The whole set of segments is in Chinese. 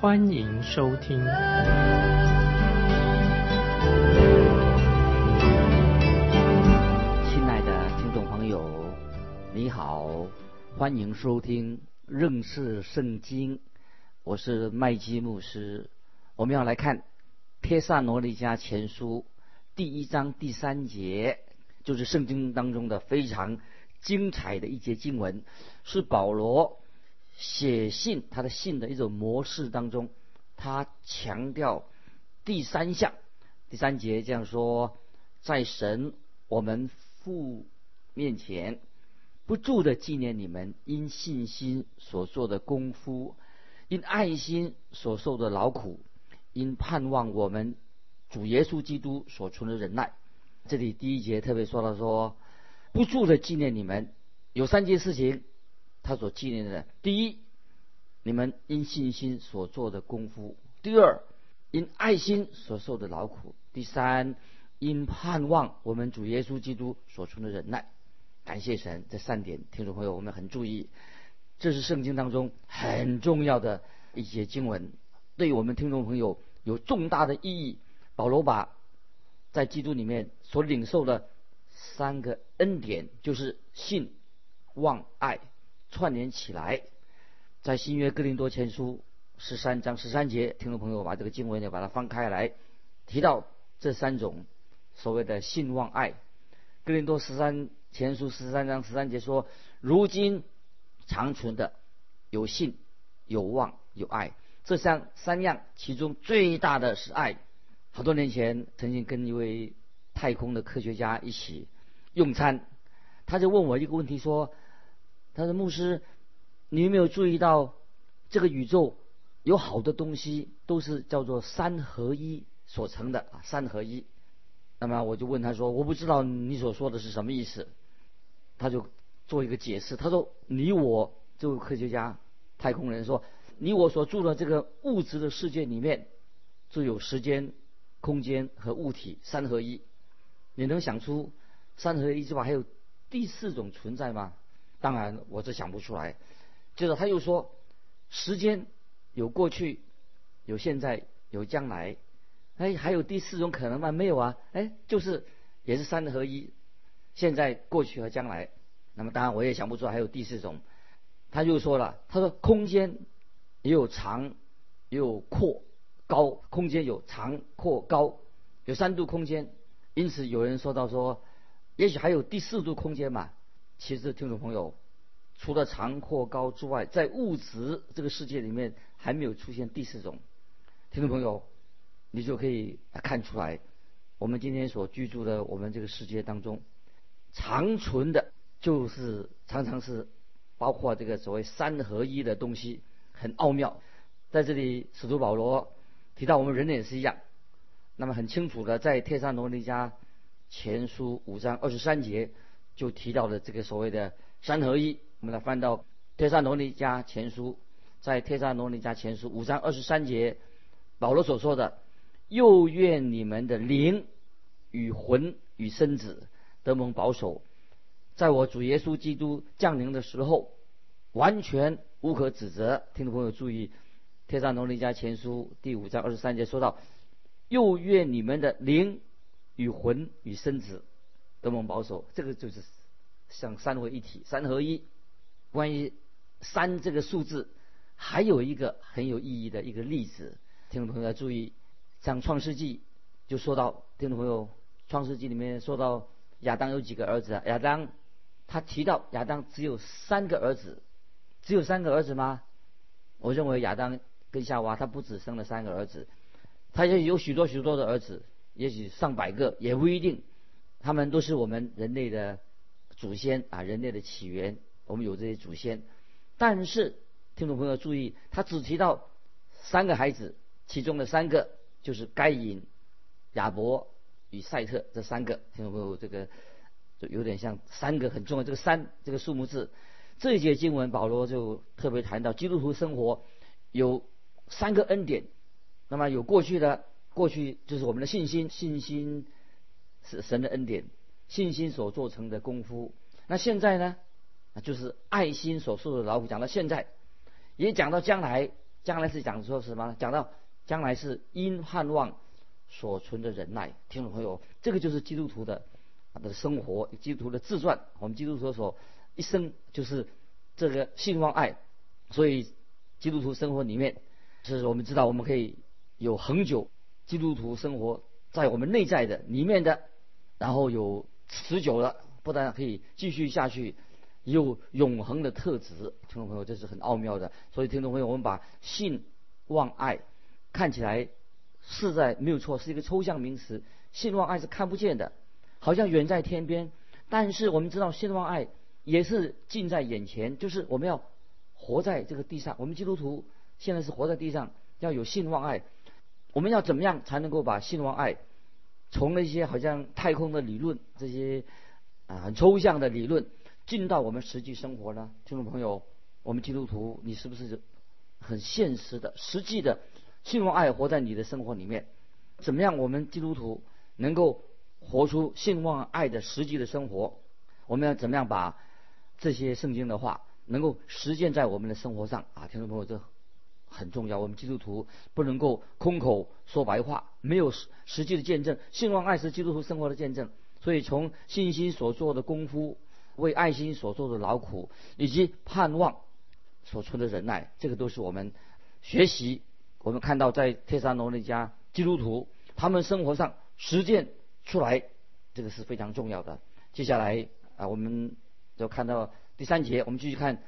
欢迎收听。亲爱的听众朋友，你好，欢迎收听认识圣经，我是麦基牧师。我们要来看《帖萨罗尼迦前书》第一章第三节。就是圣经当中的非常精彩的一节经文，是保罗写信他的信的一种模式当中，他强调第三项第三节这样说：在神我们父面前不住的纪念你们因信心所做的功夫，因爱心所受的劳苦，因盼望我们主耶稣基督所存的忍耐。这里第一节特别说到说，不住的纪念你们，有三件事情，他所纪念的：第一，你们因信心所做的功夫；第二，因爱心所受的劳苦；第三，因盼望我们主耶稣基督所存的忍耐。感谢神，这三点，听众朋友我们很注意，这是圣经当中很重要的一些经文，对我们听众朋友有重大的意义。保罗把在基督里面所领受的三个恩典，就是信、望、爱。串联起来，在新约哥林多前书十三章十三节，听众朋友把这个经文呢把它翻开来，提到这三种所谓的信、望、爱。哥林多十三前书十三章十三节说：“如今长存的有信、有望、有爱，这三三样，其中最大的是爱。”好多年前，曾经跟一位太空的科学家一起用餐，他就问我一个问题，说：“他说牧师，你有没有注意到这个宇宙有好多东西都是叫做三合一所成的啊？三合一。”那么我就问他说：“我不知道你所说的是什么意思。”他就做一个解释，他说：“你我这位科学家、太空人说，你我所住的这个物质的世界里面，就有时间。”空间和物体三合一，你能想出三合一之外还有第四种存在吗？当然，我是想不出来。接着他又说，时间有过去，有现在，有将来。哎，还有第四种可能吗？没有啊。哎，就是也是三合一，现在、过去和将来。那么当然我也想不出还有第四种。他又说了，他说空间也有长，也有阔。高空间有长、阔、高，有三度空间，因此有人说到说，也许还有第四度空间嘛？其实听众朋友，除了长、阔、高之外，在物质这个世界里面还没有出现第四种。听众朋友，你就可以看出来，我们今天所居住的我们这个世界当中，长存的就是常常是包括这个所谓三合一的东西，很奥妙。在这里，使徒保罗。提到我们人类也是一样，那么很清楚的，在《帖撒罗尼迦前书》五章二十三节就提到了这个所谓的三合一。我们来翻到《帖撒罗尼迦前书》，在《帖撒罗尼迦前书》五章二十三节，保罗所说的：“又愿你们的灵与魂与身子得蒙保守，在我主耶稣基督降临的时候，完全无可指责。”听众朋友注意。《天上农林家前书》第五章二十三节说到：“又愿你们的灵与魂与身子都蒙保守。”这个就是像三位一体、三合一。关于三这个数字，还有一个很有意义的一个例子，听众朋友要注意。像《创世纪》就说到，听众朋友，《创世纪》里面说到亚当有几个儿子啊？亚当他提到亚当只有三个儿子，只有三个儿子吗？我认为亚当。跟夏娃，他不止生了三个儿子，他也有许多许多的儿子，也许上百个，也不一定。他们都是我们人类的祖先啊，人类的起源。我们有这些祖先，但是听众朋友注意，他只提到三个孩子，其中的三个就是该隐、亚伯与赛特这三个，听众朋友？这个就有点像三个很重要，这个三这个数目字。这一节经文，保罗就特别谈到基督徒生活有三个恩典。那么有过去的，过去就是我们的信心，信心是神的恩典，信心所做成的功夫。那现在呢，就是爱心所受的劳苦。讲到现在，也讲到将来，将来是讲说什么？讲到将来是因盼望所存的忍耐。听众朋友，这个就是基督徒的他的生活，基督徒的自传。我们基督徒所。一生就是这个信望爱，所以基督徒生活里面，是我们知道我们可以有恒久基督徒生活在我们内在的里面的，然后有持久的，不但可以继续下去，有永恒的特质。听众朋友，这是很奥妙的。所以听众朋友，我们把信望爱看起来是在没有错，是一个抽象名词。信望爱是看不见的，好像远在天边，但是我们知道信望爱。也是近在眼前，就是我们要活在这个地上。我们基督徒现在是活在地上，要有信望爱。我们要怎么样才能够把信望爱从那些好像太空的理论、这些啊很抽象的理论进到我们实际生活呢？听众朋友，我们基督徒，你是不是很现实的、实际的信望爱活在你的生活里面？怎么样，我们基督徒能够活出信望爱的实际的生活？我们要怎么样把？这些圣经的话能够实践在我们的生活上啊，听众朋友，这很重要。我们基督徒不能够空口说白话，没有实实际的见证。信望爱是基督徒生活的见证，所以从信心所做的功夫，为爱心所做的劳苦，以及盼望所存的忍耐，这个都是我们学习。我们看到在特萨罗那家基督徒，他们生活上实践出来，这个是非常重要的。接下来啊，我们。就看到第三节，我们继续看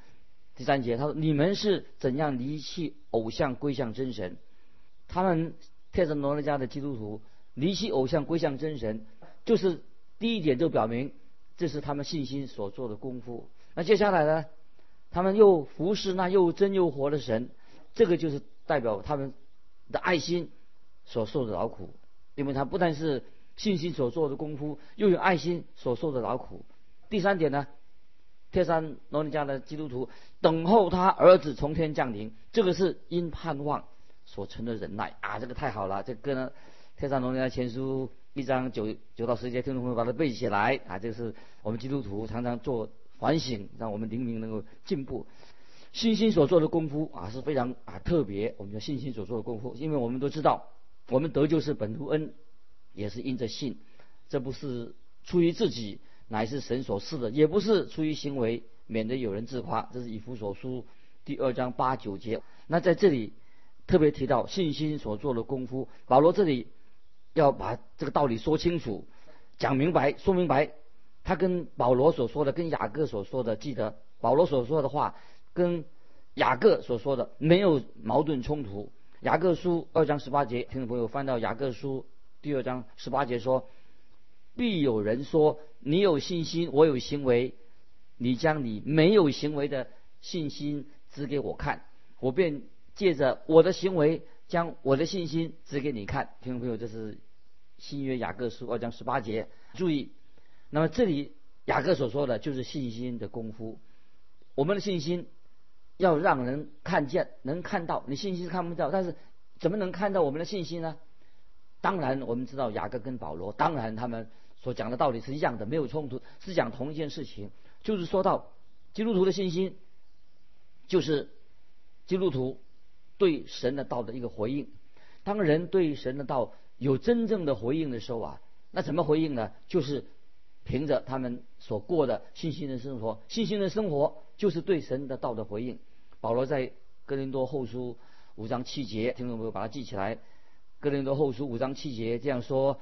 第三节。他说：“你们是怎样离弃偶像归向真神？”他们特斯罗尼家的基督徒离弃偶像归向真神，就是第一点就表明这是他们信心所做的功夫。那接下来呢？他们又服侍那又真又活的神，这个就是代表他们的爱心所受的劳苦，因为他不但是信心所做的功夫，又有爱心所受的劳苦。第三点呢？特山罗尼家的基督徒等候他儿子从天降临，这个是因盼望所存的忍耐啊，这个太好了。这个呢，特山罗尼家前书一章九九到十节，听众朋友把它背起来啊，这个是我们基督徒常常做反省，让我们灵明能够进步。信心所做的功夫啊是非常啊特别，我们叫信心所做的功夫，因为我们都知道，我们得救是本图恩，也是因着信，这不是出于自己。乃是神所赐的，也不是出于行为，免得有人自夸。这是以弗所书第二章八九节。那在这里特别提到信心所做的功夫，保罗这里要把这个道理说清楚、讲明白、说明白。他跟保罗所说的、跟雅各所说的，记得保罗所说的话跟雅各所说的没有矛盾冲突。雅各书二章十八节，听众朋友翻到雅各书第二章十八节说。必有人说：“你有信心，我有行为。你将你没有行为的信心指给我看，我便借着我的行为将我的信心指给你看。”听众朋友，这是新约雅各书二章十八节。注意，那么这里雅各所说的就是信心的功夫。我们的信心要让人看见，能看到。你信心是看不到，但是怎么能看到我们的信心呢？当然，我们知道雅各跟保罗，当然他们。所讲的道理是一样的，没有冲突，是讲同一件事情。就是说到基督徒的信心，就是基督徒对神的道的一个回应。当人对神的道有真正的回应的时候啊，那怎么回应呢？就是凭着他们所过的信心的生活。信心的生活就是对神的道的回应。保罗在哥林多后书五章七节，听众朋友把它记起来。哥林多后书五章七节这样说。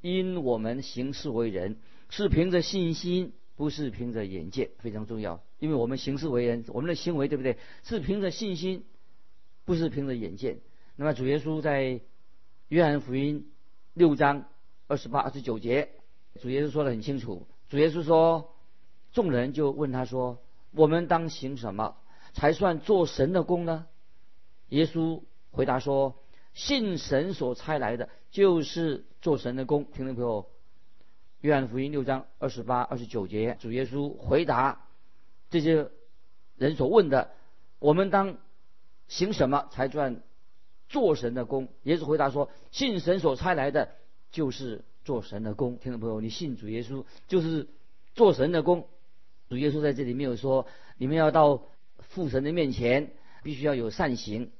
因我们行事为人是凭着信心，不是凭着眼见，非常重要。因为我们行事为人，我们的行为对不对？是凭着信心，不是凭着眼见。那么主耶稣在约翰福音六章二十八、二十九节，主耶稣说的很清楚。主耶稣说，众人就问他说：“我们当行什么才算做神的功呢？”耶稣回答说：“信神所差来的，就是做神的工。听众朋友，约翰福音六章二十八、二十九节，主耶稣回答这些人所问的：我们当行什么才算做神的工？耶稣回答说：信神所差来的，就是做神的工。听众朋友，你信主耶稣就是做神的工。主耶稣在这里没有说你们要到父神的面前，必须要有善行。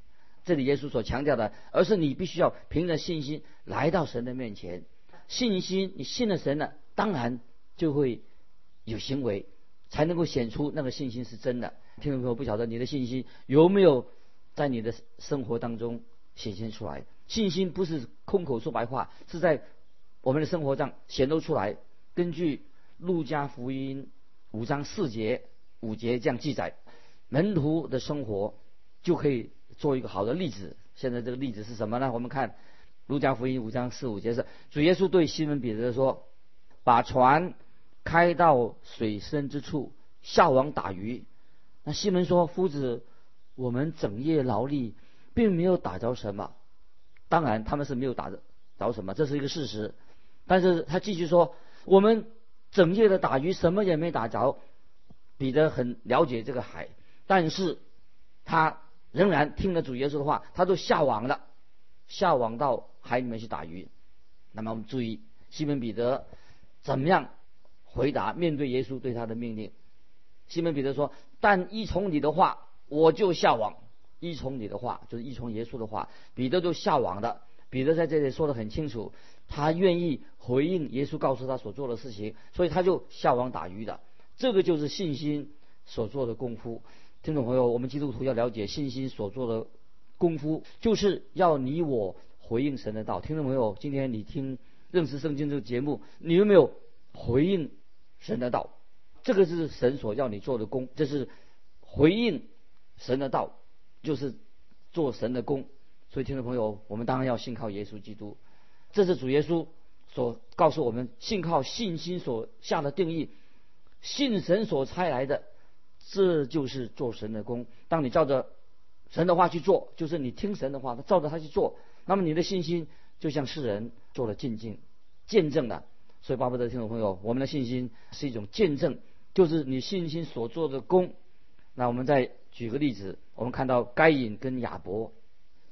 这里耶稣所强调的，而是你必须要凭着信心来到神的面前。信心，你信了神了，当然就会有行为，才能够显出那个信心是真的。听众朋友，不晓得你的信心有没有在你的生活当中显现出来？信心不是空口说白话，是在我们的生活上显露出来。根据路加福音五章四节、五节这样记载，门徒的生活就可以。做一个好的例子，现在这个例子是什么呢？我们看《路加福音》五章四五节是主耶稣对西门彼得说：“把船开到水深之处，下网打鱼。”那西门说：“夫子，我们整夜劳力，并没有打着什么。当然，他们是没有打着什么，这是一个事实。但是他继续说：我们整夜的打鱼，什么也没打着。彼得很了解这个海，但是他。仍然听了主耶稣的话，他都下网了，下网到海里面去打鱼。那么我们注意，西门彼得怎么样回答面对耶稣对他的命令？西门彼得说：“但依从你的话，我就下网。依从你的话，就是依从耶稣的话。”彼得就下网的。彼得在这里说的很清楚，他愿意回应耶稣告诉他所做的事情，所以他就下网打鱼的。这个就是信心所做的功夫。听众朋友，我们基督徒要了解信心所做的功夫，就是要你我回应神的道。听众朋友，今天你听认识圣经这个节目，你有没有回应神的道？这个是神所要你做的功，这是回应神的道，就是做神的功。所以，听众朋友，我们当然要信靠耶稣基督。这是主耶稣所告诉我们，信靠信心所下的定义，信神所差来的。这就是做神的功。当你照着神的话去做，就是你听神的话，他照着他去做，那么你的信心就像世人做了见证、见证的。所以，巴不得听众朋友，我们的信心是一种见证，就是你信心所做的功。那我们再举个例子，我们看到该隐跟亚伯，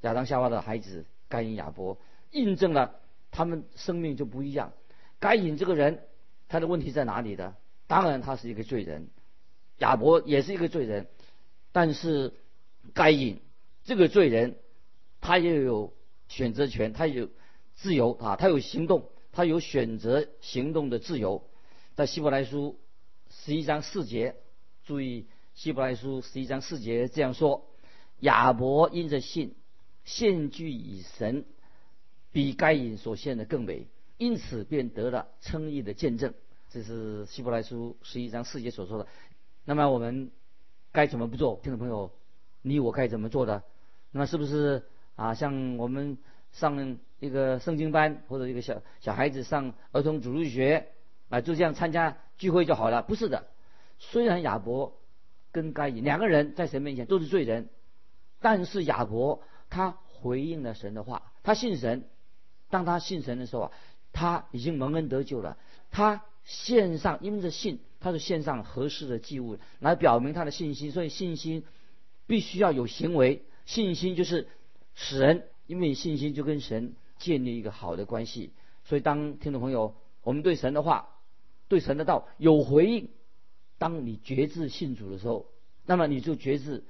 亚当夏娃的孩子该隐、亚伯，印证了他们生命就不一样。该隐这个人，他的问题在哪里的？当然，他是一个罪人。亚伯也是一个罪人，但是该隐这个罪人，他也有选择权，他有自由啊，他有行动，他有选择行动的自由。在希伯来书十一章四节，注意希伯来书十一章四节这样说：亚伯因着信，献祭以神，比该隐所献的更美，因此便得了称义的见证。这是希伯来书十一章四节所说的。那么我们该怎么不做？听众朋友，你我该怎么做的？那么是不是啊？像我们上一个圣经班，或者一个小小孩子上儿童主日学啊，就这样参加聚会就好了？不是的。虽然亚伯跟该隐两个人在神面前都是罪人，但是亚伯他回应了神的话，他信神。当他信神的时候啊，他已经蒙恩得救了。他献上，因为这信。他是献上合适的祭物来表明他的信心，所以信心必须要有行为。信心就是使人因为信心就跟神建立一个好的关系。所以当听众朋友，我们对神的话、对神的道有回应，当你觉志信主的时候，那么你就觉志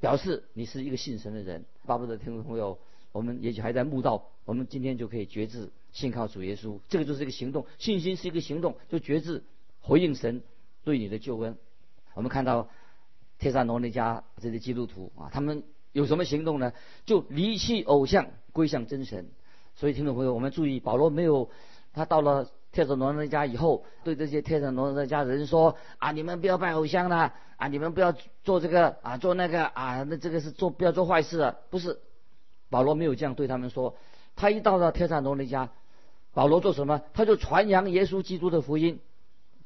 表示你是一个信神的人。巴不得听众朋友，我们也许还在慕道，我们今天就可以觉志信靠主耶稣，这个就是一个行动。信心是一个行动，就觉志。回应神对你的救恩，我们看到帖撒罗尼迦这些基督徒啊，他们有什么行动呢？就离弃偶像，归向真神。所以听众朋友，我们注意，保罗没有他到了帖撒罗尼迦以后，对这些帖撒罗尼迦人说啊，你们不要拜偶像了啊，你们不要做这个啊，做那个啊，那这个是做不要做坏事啊，不是。保罗没有这样对他们说。他一到了帖撒罗尼迦，保罗做什么？他就传扬耶稣基督的福音。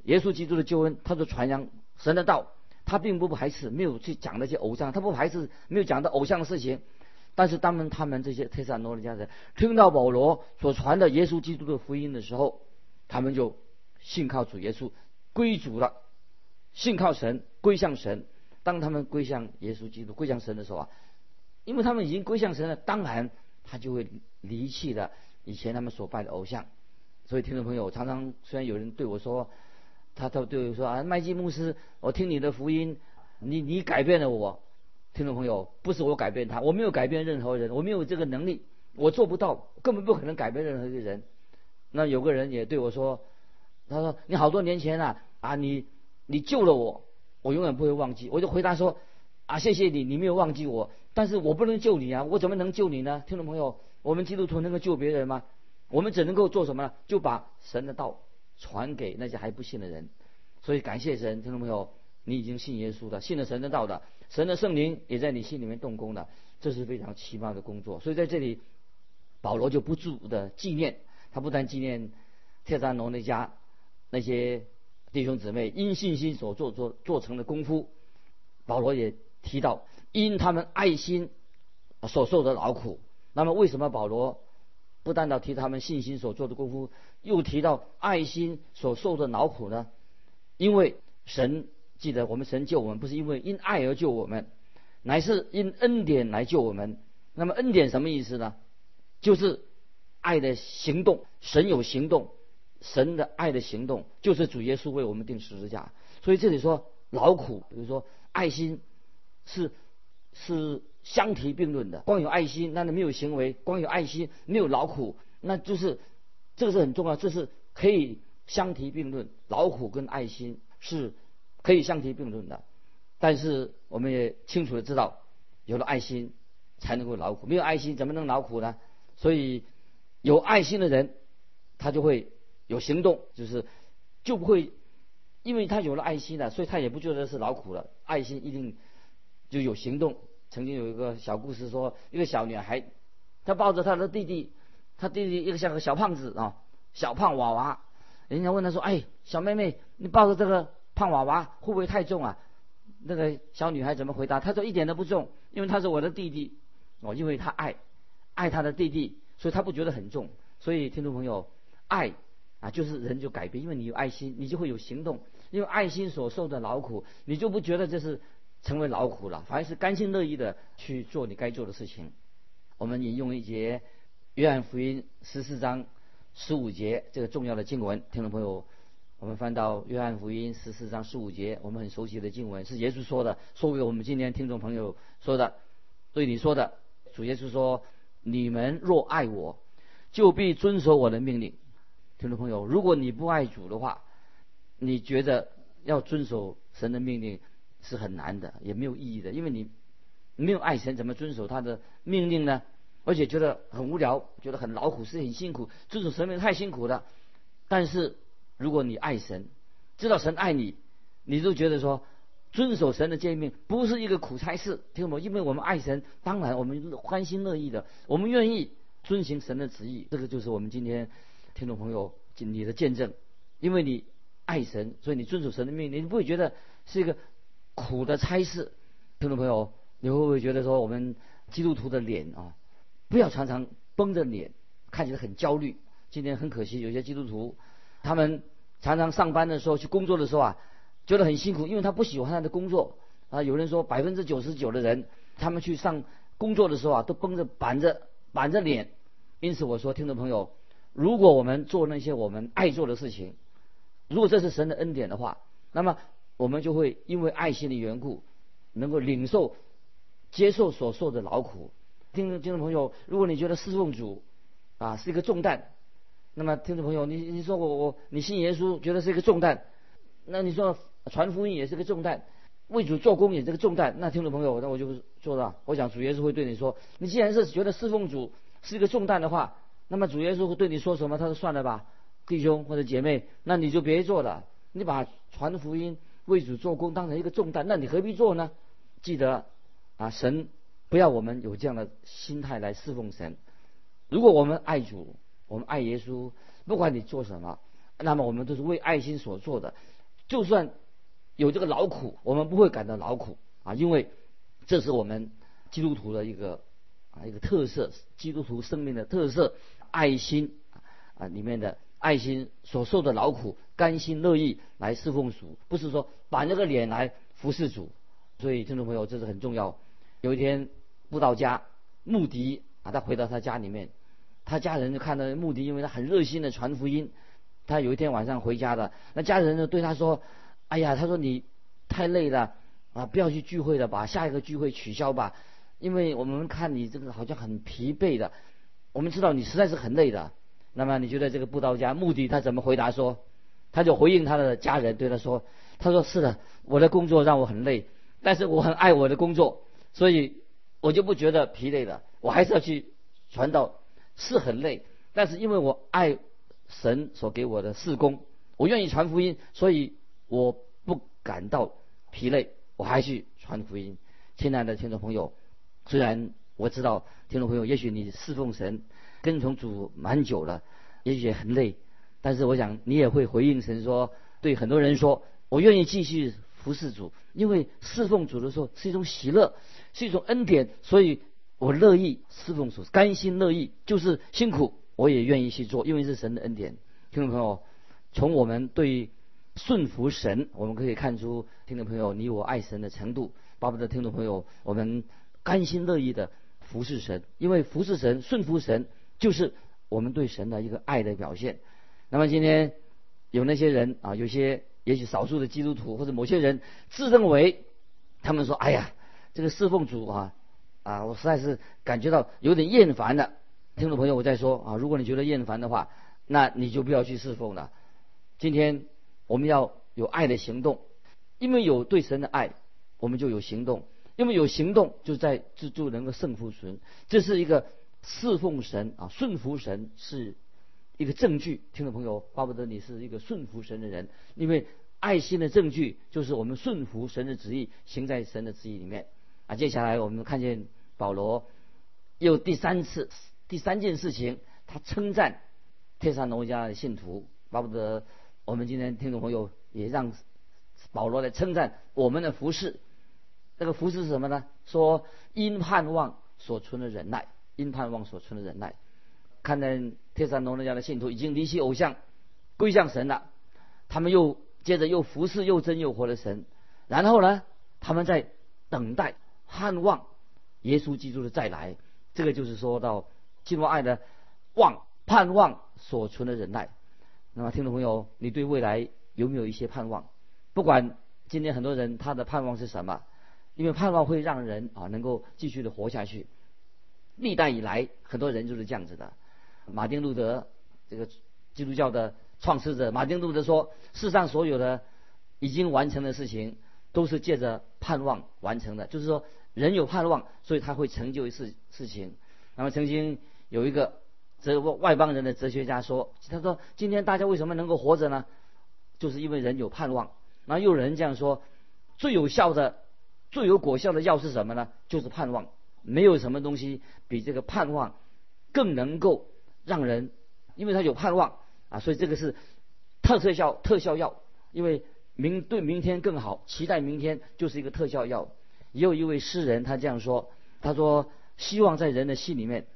耶稣基督的救恩，他就传扬神的道，他并不排斥，没有去讲那些偶像，他不排斥没有讲到偶像的事情。但是当他们这些特萨罗尼迦人听到保罗所传的耶稣基督的福音的时候，他们就信靠主耶稣，归主了，信靠神，归向神。当他们归向耶稣基督、归向神的时候啊，因为他们已经归向神了，当然他就会离弃了以前他们所拜的偶像。所以听众朋友，常常虽然有人对我说，他他对我说啊，麦基牧师，我听你的福音，你你改变了我。听众朋友，不是我改变他，我没有改变任何人，我没有这个能力，我做不到，根本不可能改变任何一个人。那有个人也对我说，他说你好多年前啊啊你你救了我。我永远不会忘记，我就回答说：“啊，谢谢你，你没有忘记我，但是我不能救你啊，我怎么能救你呢？”听众朋友，我们基督徒能够救别人吗？我们只能够做什么呢？就把神的道传给那些还不信的人。所以感谢神，听众朋友，你已经信耶稣的，信了神的道的，神的圣灵也在你心里面动工了，这是非常奇妙的工作。所以在这里，保罗就不住的纪念，他不但纪念特萨罗那家那些。弟兄姊妹因信心所做做做成的功夫，保罗也提到因他们爱心所受的劳苦。那么为什么保罗不单到提他们信心所做的功夫，又提到爱心所受的劳苦呢？因为神记得我们神救我们不是因为因爱而救我们，乃是因恩典来救我们。那么恩典什么意思呢？就是爱的行动，神有行动。神的爱的行动就是主耶稣为我们定十字架，所以这里说劳苦，比如说爱心是是相提并论的。光有爱心，那你没有行为；光有爱心，没有劳苦，那就是这个是很重要，这是可以相提并论。劳苦跟爱心是可以相提并论的，但是我们也清楚的知道，有了爱心才能够劳苦，没有爱心怎么能劳苦呢？所以有爱心的人，他就会。有行动就是就不会，因为他有了爱心了，所以他也不觉得是劳苦了。爱心一定就有行动。曾经有一个小故事说，一个小女孩，她抱着她的弟弟，她弟弟一个像个小胖子啊，小胖娃娃。人家问她说：“哎，小妹妹，你抱着这个胖娃娃会不会太重啊？”那个小女孩怎么回答？她说：“一点都不重，因为他是我的弟弟哦，因为她爱爱她的弟弟，所以她不觉得很重。所以听众朋友，爱。”啊，就是人就改变，因为你有爱心，你就会有行动。因为爱心所受的劳苦，你就不觉得这是成为劳苦了，反而是甘心乐意的去做你该做的事情。我们引用一节约翰福音十四章十五节这个重要的经文，听众朋友，我们翻到约翰福音十四章十五节，我们很熟悉的经文，是耶稣说的，说给我们今天听众朋友说的，对你说的。主耶稣说：“你们若爱我，就必遵守我的命令。”听众朋友，如果你不爱主的话，你觉得要遵守神的命令是很难的，也没有意义的，因为你没有爱神，怎么遵守他的命令呢？而且觉得很无聊，觉得很劳苦，是很辛苦，遵守神命太辛苦了。但是如果你爱神，知道神爱你，你就觉得说遵守神的诫命不是一个苦差事，听懂吗？因为我们爱神，当然我们欢心乐意的，我们愿意遵行神的旨意。这个就是我们今天。听众朋友，你的见证，因为你爱神，所以你遵守神的命令，你不会觉得是一个苦的差事。听众朋友，你会不会觉得说，我们基督徒的脸啊，不要常常绷着脸，看起来很焦虑。今天很可惜，有些基督徒，他们常常上班的时候去工作的时候啊，觉得很辛苦，因为他不喜欢他的工作啊。有人说，百分之九十九的人，他们去上工作的时候啊，都绷着板着板着脸。因此我说，听众朋友。如果我们做那些我们爱做的事情，如果这是神的恩典的话，那么我们就会因为爱心的缘故，能够领受、接受所受的劳苦。听众听众朋友，如果你觉得侍奉主啊是一个重担，那么听众朋友，你你说我我你信耶稣觉得是一个重担，那你说传福音也是个重担，为主做工也是个重担，那听众朋友，那我就做到。我想主耶稣会对你说，你既然是觉得侍奉主是一个重担的话。那么主耶稣会对你说什么？他说：“算了吧，弟兄或者姐妹，那你就别做了。你把传福音、为主做工当成一个重担，那你何必做呢？记得啊，神不要我们有这样的心态来侍奉神。如果我们爱主，我们爱耶稣，不管你做什么，那么我们都是为爱心所做的。就算有这个劳苦，我们不会感到劳苦啊，因为这是我们基督徒的一个啊一个特色，基督徒生命的特色，爱心啊里面的爱心所受的劳苦，甘心乐意来侍奉主，不是说板着个脸来服侍主。所以听众朋友，这是很重要。有一天，布道家穆迪啊，他回到他家里面，他家人就看到穆迪，因为他很热心的传福音。他有一天晚上回家的，那家人就对他说：“哎呀，他说你太累了啊，不要去聚会了，把下一个聚会取消吧，因为我们看你这个好像很疲惫的，我们知道你实在是很累的。那么你觉得这个布道家目的他怎么回答说？他就回应他的家人，对他说：他说是的，我的工作让我很累。”但是我很爱我的工作，所以我就不觉得疲累了。我还是要去传道，是很累，但是因为我爱神所给我的事工，我愿意传福音，所以我不感到疲累，我还去传福音。亲爱的听众朋友，虽然我知道听众朋友也许你侍奉神、跟从主蛮久了，也许也很累，但是我想你也会回应神说，对很多人说，我愿意继续。服侍主，因为侍奉主的时候是一种喜乐，是一种恩典，所以我乐意侍奉主，甘心乐意，就是辛苦我也愿意去做，因为是神的恩典。听众朋友，从我们对顺服神，我们可以看出，听众朋友你我爱神的程度。巴不得听众朋友，我们甘心乐意的服侍神，因为服侍神、顺服神，就是我们对神的一个爱的表现。那么今天有那些人啊，有些。也许少数的基督徒或者某些人自认为，他们说：“哎呀，这个侍奉主啊，啊，我实在是感觉到有点厌烦了。”听众朋友，我在说啊，如果你觉得厌烦的话，那你就不要去侍奉了。今天我们要有爱的行动，因为有对神的爱，我们就有行动；因为有行动，就在就就能够胜负神。这是一个侍奉神啊，顺服神是。一个证据，听众朋友，巴不得你是一个顺服神的人，因为爱心的证据就是我们顺服神的旨意，行在神的旨意里面。啊，接下来我们看见保罗又第三次、第三件事情，他称赞天山农家的信徒，巴不得我们今天听众朋友也让保罗来称赞我们的服饰。这个服饰是什么呢？说因盼望所存的忍耐，因盼望所存的忍耐。看见天山农人家的信徒已经离弃偶像，归向神了，他们又接着又服侍又真又活的神，然后呢，他们在等待盼望耶稣基督的再来。这个就是说到进入爱的望盼望所存的忍耐。那么听众朋友，你对未来有没有一些盼望？不管今天很多人他的盼望是什么，因为盼望会让人啊能够继续的活下去。历代以来很多人就是这样子的。马丁路德，这个基督教的创始者，马丁路德说：世上所有的已经完成的事情，都是借着盼望完成的。就是说，人有盼望，所以他会成就一事事情。那么，曾经有一个哲外邦人的哲学家说：“他说，今天大家为什么能够活着呢？就是因为人有盼望。”然后又有人这样说：“最有效的、最有果效的药是什么呢？就是盼望。没有什么东西比这个盼望更能够。”让人，因为他有盼望啊，所以这个是特特效特效药，因为明对明天更好，期待明天就是一个特效药。也有一位诗人他这样说，他说希望在人的心里面，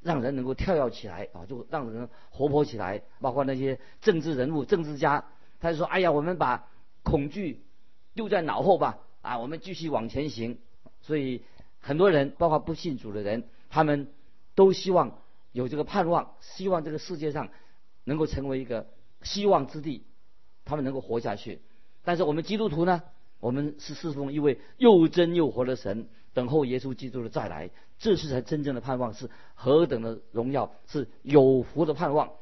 让人能够跳跃起来啊，就让人活泼起来。包括那些政治人物、政治家，他就说：哎呀，我们把恐惧丢在脑后吧，啊，我们继续往前行。所以很多人，包括不信主的人，他们都希望。有这个盼望，希望这个世界上能够成为一个希望之地，他们能够活下去。但是我们基督徒呢，我们是侍奉一位又真又活的神，等候耶稣基督的再来，这是才真正的盼望，是何等的荣耀，是有福的盼望。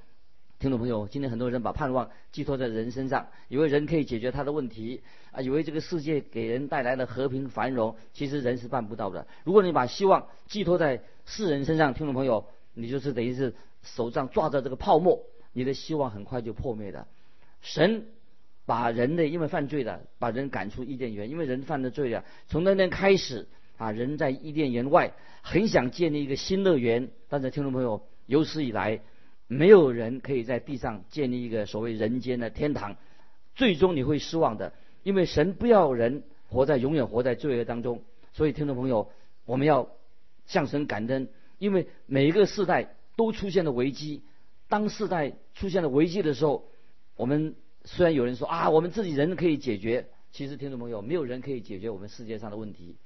听众朋友，今天很多人把盼望寄托在人身上，以为人可以解决他的问题啊，以为这个世界给人带来了和平繁荣，其实人是办不到的。如果你把希望寄托在世人身上，听众朋友。你就是等于是手上抓着这个泡沫，你的希望很快就破灭了。神把人类因为犯罪了，把人赶出伊甸园，因为人犯的罪啊，从那天开始啊，人在伊甸园外很想建立一个新乐园。但是听众朋友，有史以来没有人可以在地上建立一个所谓人间的天堂。最终你会失望的，因为神不要人活在永远活在罪恶当中。所以听众朋友，我们要向神感恩，因为每一个世代都出现了危机。当世代出现了危机的时候，我们虽然有人说啊，我们自己人可以解决，其实听众朋友，没有人可以解决我们世界上的问题。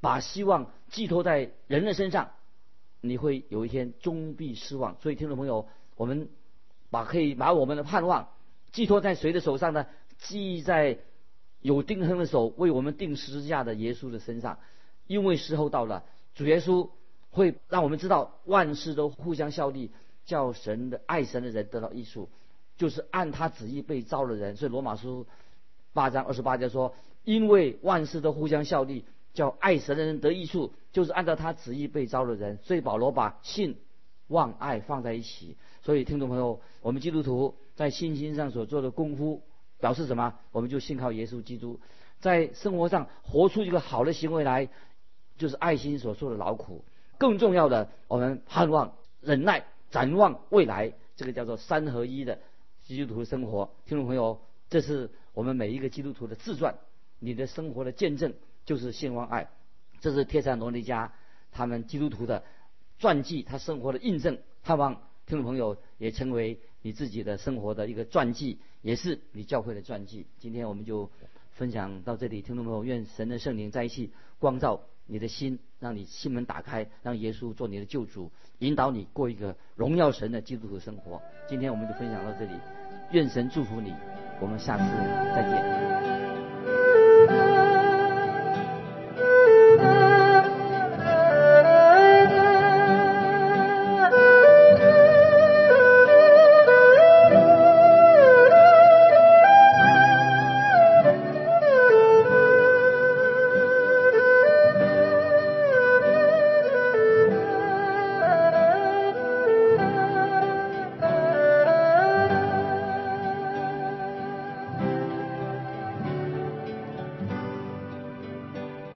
把希望寄托在人的身上，你会有一天终必失望。所以听众朋友，我们把可以把我们的盼望寄托在谁的手上呢？寄在有钉痕的手为我们钉十字架的耶稣的身上。因为时候到了，主耶稣会让我们知道万事都互相效力，叫神的爱神的人得到益处，就是按他旨意被招的人。所以罗马书八章二十八节说：因为万事都互相效力。叫爱神的人得益处，就是按照他旨意被招的人。所以保罗把信、望、爱放在一起。所以听众朋友，我们基督徒在信心上所做的功夫，表示什么？我们就信靠耶稣基督，在生活上活出一个好的行为来，就是爱心所受的劳苦。更重要的，我们盼望、忍耐、展望未来，这个叫做三合一的基督徒生活。听众朋友，这是我们每一个基督徒的自传，你的生活的见证。就是信望爱，这是帖撒罗尼迦他们基督徒的传记，他生活的印证。盼望听众朋友也成为你自己的生活的一个传记，也是你教会的传记。今天我们就分享到这里，听众朋友，愿神的圣灵在一起光照你的心，让你心门打开，让耶稣做你的救主，引导你过一个荣耀神的基督徒生活。今天我们就分享到这里，愿神祝福你，我们下次再见。